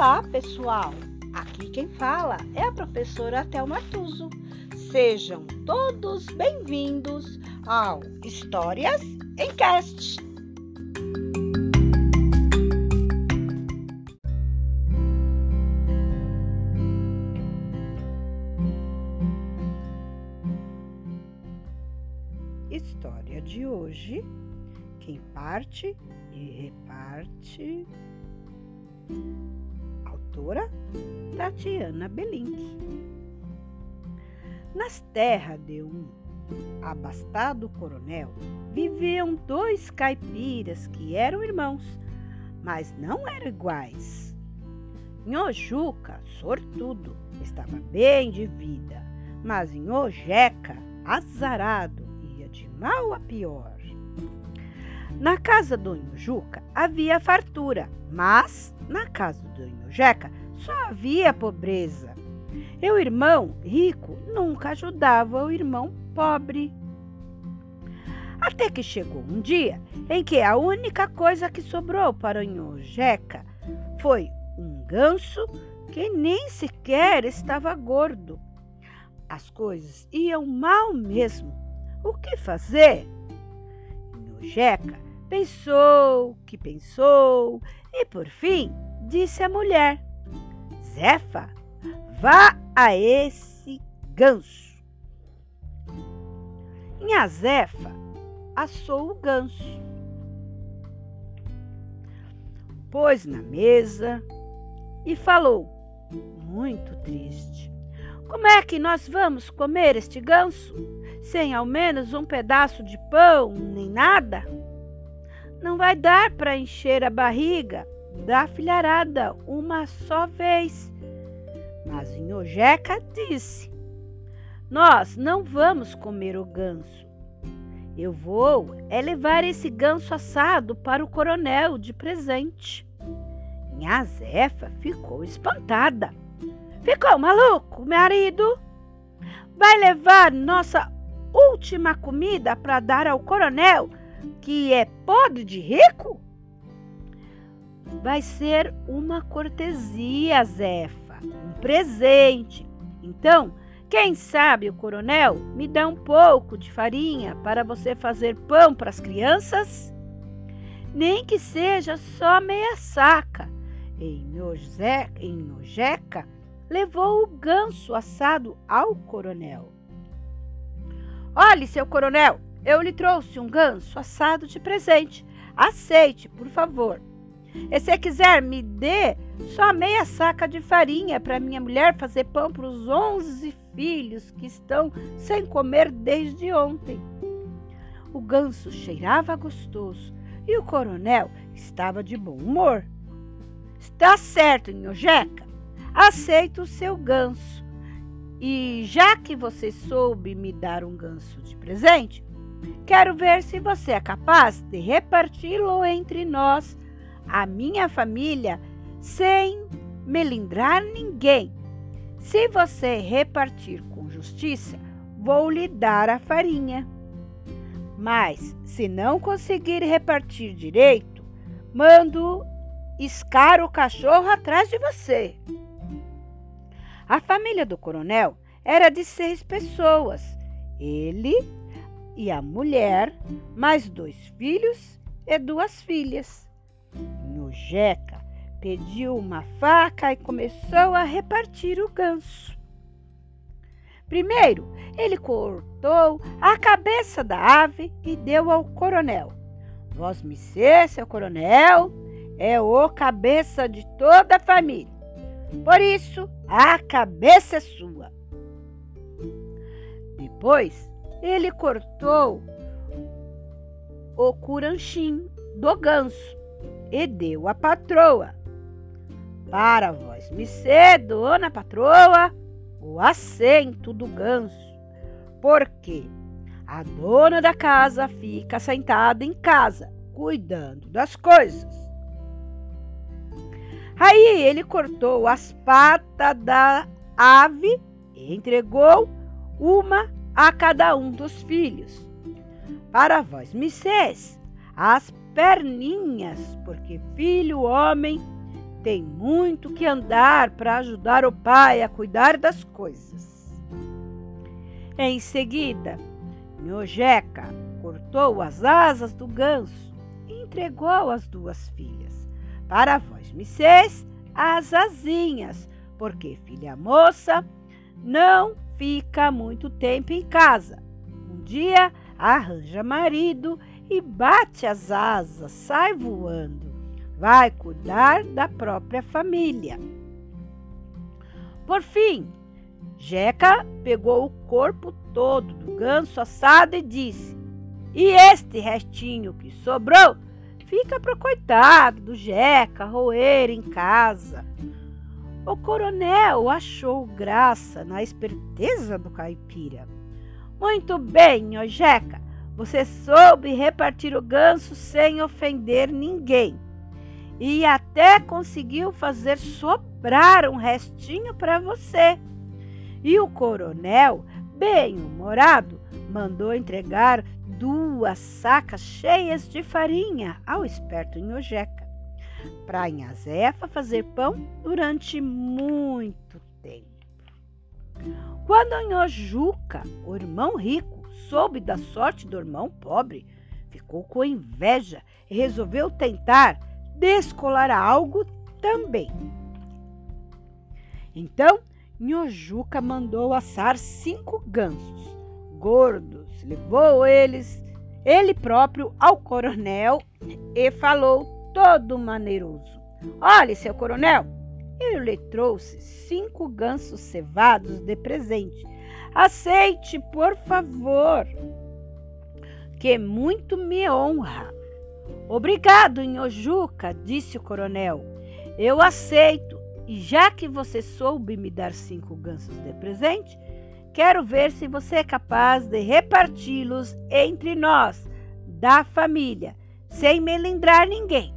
Olá, pessoal! Aqui quem fala é a professora Thelma Tuso. Sejam todos bem-vindos ao Histórias em Cast. História de hoje: quem parte e reparte autora Tatiana Belink. Nas terras de um abastado coronel viviam dois caipiras que eram irmãos, mas não eram iguais. Nhojuca, sortudo, estava bem de vida, mas Nhojeca, azarado, ia de mal a pior. Na casa do Nhojuca havia fartura, mas na casa do Inhojeca só havia pobreza. E o irmão rico nunca ajudava o irmão pobre. Até que chegou um dia em que a única coisa que sobrou para o Inhojeca foi um ganso que nem sequer estava gordo. As coisas iam mal mesmo. O que fazer? Inhojeca pensou que pensou e por fim disse a mulher: Zefa, vá a esse ganso. Minha Zefa assou o ganso, pôs na mesa e falou, muito triste: Como é que nós vamos comer este ganso sem ao menos um pedaço de pão nem nada? Não vai dar para encher a barriga da filharada uma só vez. Mas Inhojeca disse: Nós não vamos comer o ganso. Eu vou é levar esse ganso assado para o coronel de presente. Minha Zefa ficou espantada. Ficou maluco, marido? Vai levar nossa última comida para dar ao coronel, que é podre de rico? vai ser uma cortesia, Zefa, um presente. Então, quem sabe o coronel me dá um pouco de farinha para você fazer pão para as crianças? Nem que seja só meia saca. E Nojeca levou o ganso assado ao coronel. Olhe, seu coronel, eu lhe trouxe um ganso assado de presente. Aceite, por favor. E se quiser, me dê só meia saca de farinha para minha mulher fazer pão para os onze filhos que estão sem comer desde ontem. O ganso cheirava gostoso e o coronel estava de bom humor. Está certo, Nhojeca. Aceito o seu ganso. E já que você soube me dar um ganso de presente, quero ver se você é capaz de reparti-lo entre nós a minha família sem melindrar ninguém. Se você repartir com justiça, vou lhe dar a farinha. Mas, se não conseguir repartir direito, mando escar o cachorro atrás de você. A família do coronel era de seis pessoas. Ele e a mulher, mais dois filhos e duas filhas. Jeca pediu uma faca e começou a repartir o ganso. Primeiro, ele cortou a cabeça da ave e deu ao coronel. Vós me ser, seu coronel, é o cabeça de toda a família. Por isso, a cabeça é sua. Depois, ele cortou o curanchim do ganso e deu à patroa. Para vós me ser, dona patroa, o assento do ganso, porque a dona da casa fica sentada em casa, cuidando das coisas. Aí ele cortou as patas da ave e entregou uma a cada um dos filhos. Para vós, missês, as perninhas, porque filho homem tem muito que andar para ajudar o pai a cuidar das coisas. Em seguida, Nhojeca cortou as asas do ganso e entregou às duas filhas. Para vós, Missês, as asinhas, porque filha moça não fica muito tempo em casa. Um dia arranja marido e bate as asas, sai voando. Vai cuidar da própria família. Por fim, Jeca pegou o corpo todo do ganso assado e disse: E este restinho que sobrou fica pro coitado do Jeca roer em casa. O coronel achou graça na esperteza do caipira. Muito bem, Jeca, você soube repartir o ganso sem ofender ninguém. E até conseguiu fazer sobrar um restinho para você. E o coronel, bem-humorado, mandou entregar duas sacas cheias de farinha ao esperto Nhojeca, para Inhazefa fazer pão durante muito tempo. Quando Nhojuca, o irmão rico, soube da sorte do irmão pobre, ficou com inveja e resolveu tentar descolar algo também. Então, Nhojuca mandou assar cinco gansos gordos, levou eles, ele próprio, ao coronel e falou todo maneiroso: Olhe, seu coronel, ele lhe trouxe cinco gansos cevados de presente Aceite, por favor, que muito me honra. Obrigado, Nhojuca, disse o coronel. Eu aceito, e já que você soube me dar cinco gansos de presente, quero ver se você é capaz de reparti-los entre nós, da família, sem melindrar ninguém.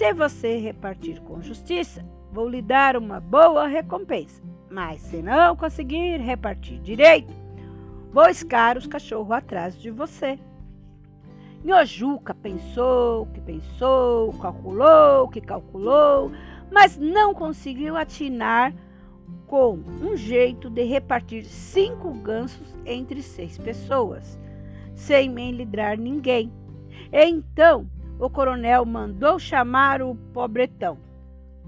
Se você repartir com justiça, vou lhe dar uma boa recompensa. Mas se não conseguir repartir direito, vou escar os cachorros atrás de você. Nhojuca pensou, que pensou, calculou, que calculou, mas não conseguiu atinar com um jeito de repartir cinco gansos entre seis pessoas, sem melindrar ninguém. Então o coronel mandou chamar o pobretão.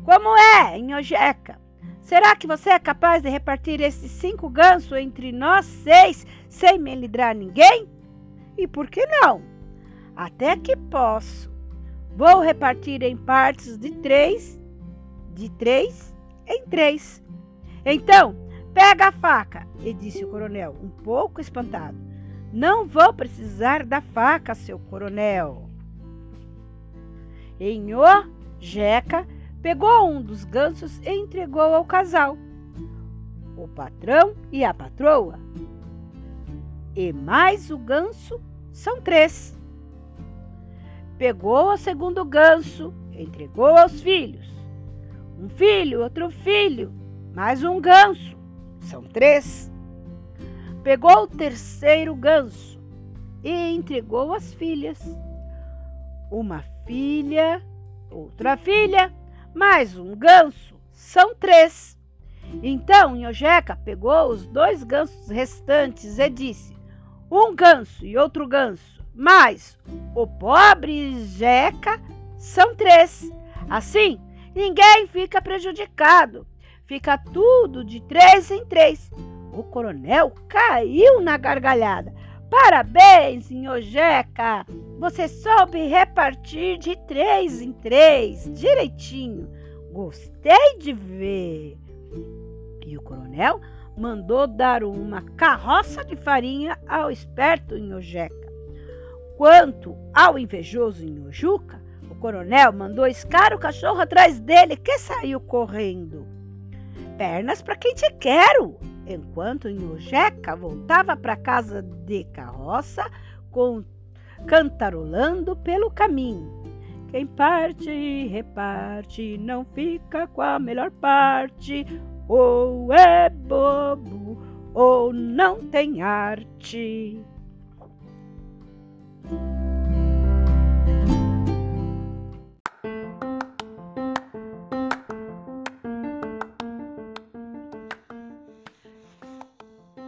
Como é, Nhojeca? Será que você é capaz de repartir esses cinco gansos entre nós seis sem melindrar ninguém? E por que não? Até que posso. Vou repartir em partes de três, de três em três. Então, pega a faca, e disse o coronel, um pouco espantado. Não vou precisar da faca, seu coronel. Enhô, Jeca pegou um dos gansos e entregou ao casal, o patrão e a patroa. E mais o ganso são três. Pegou o segundo ganso, entregou aos filhos. Um filho, outro filho, mais um ganso, são três. Pegou o terceiro ganso e entregou às filhas. Uma filha, outra filha, mais um ganso, são três. Então Nhojeca pegou os dois gansos restantes e disse: Um ganso e outro ganso, mais o pobre Jeca, são três. Assim, ninguém fica prejudicado. Fica tudo de três em três. O coronel caiu na gargalhada. Parabéns, Jeca! Você soube repartir de três em três, direitinho. Gostei de ver. E o coronel mandou dar uma carroça de farinha ao esperto Jeca. Quanto ao invejoso Inhojuca, o coronel mandou escar o cachorro atrás dele, que saiu correndo. Pernas para quem te quero, enquanto Nhojeca voltava para casa de carroça, com, cantarolando pelo caminho. Quem parte e reparte não fica com a melhor parte, ou é bobo ou não tem arte.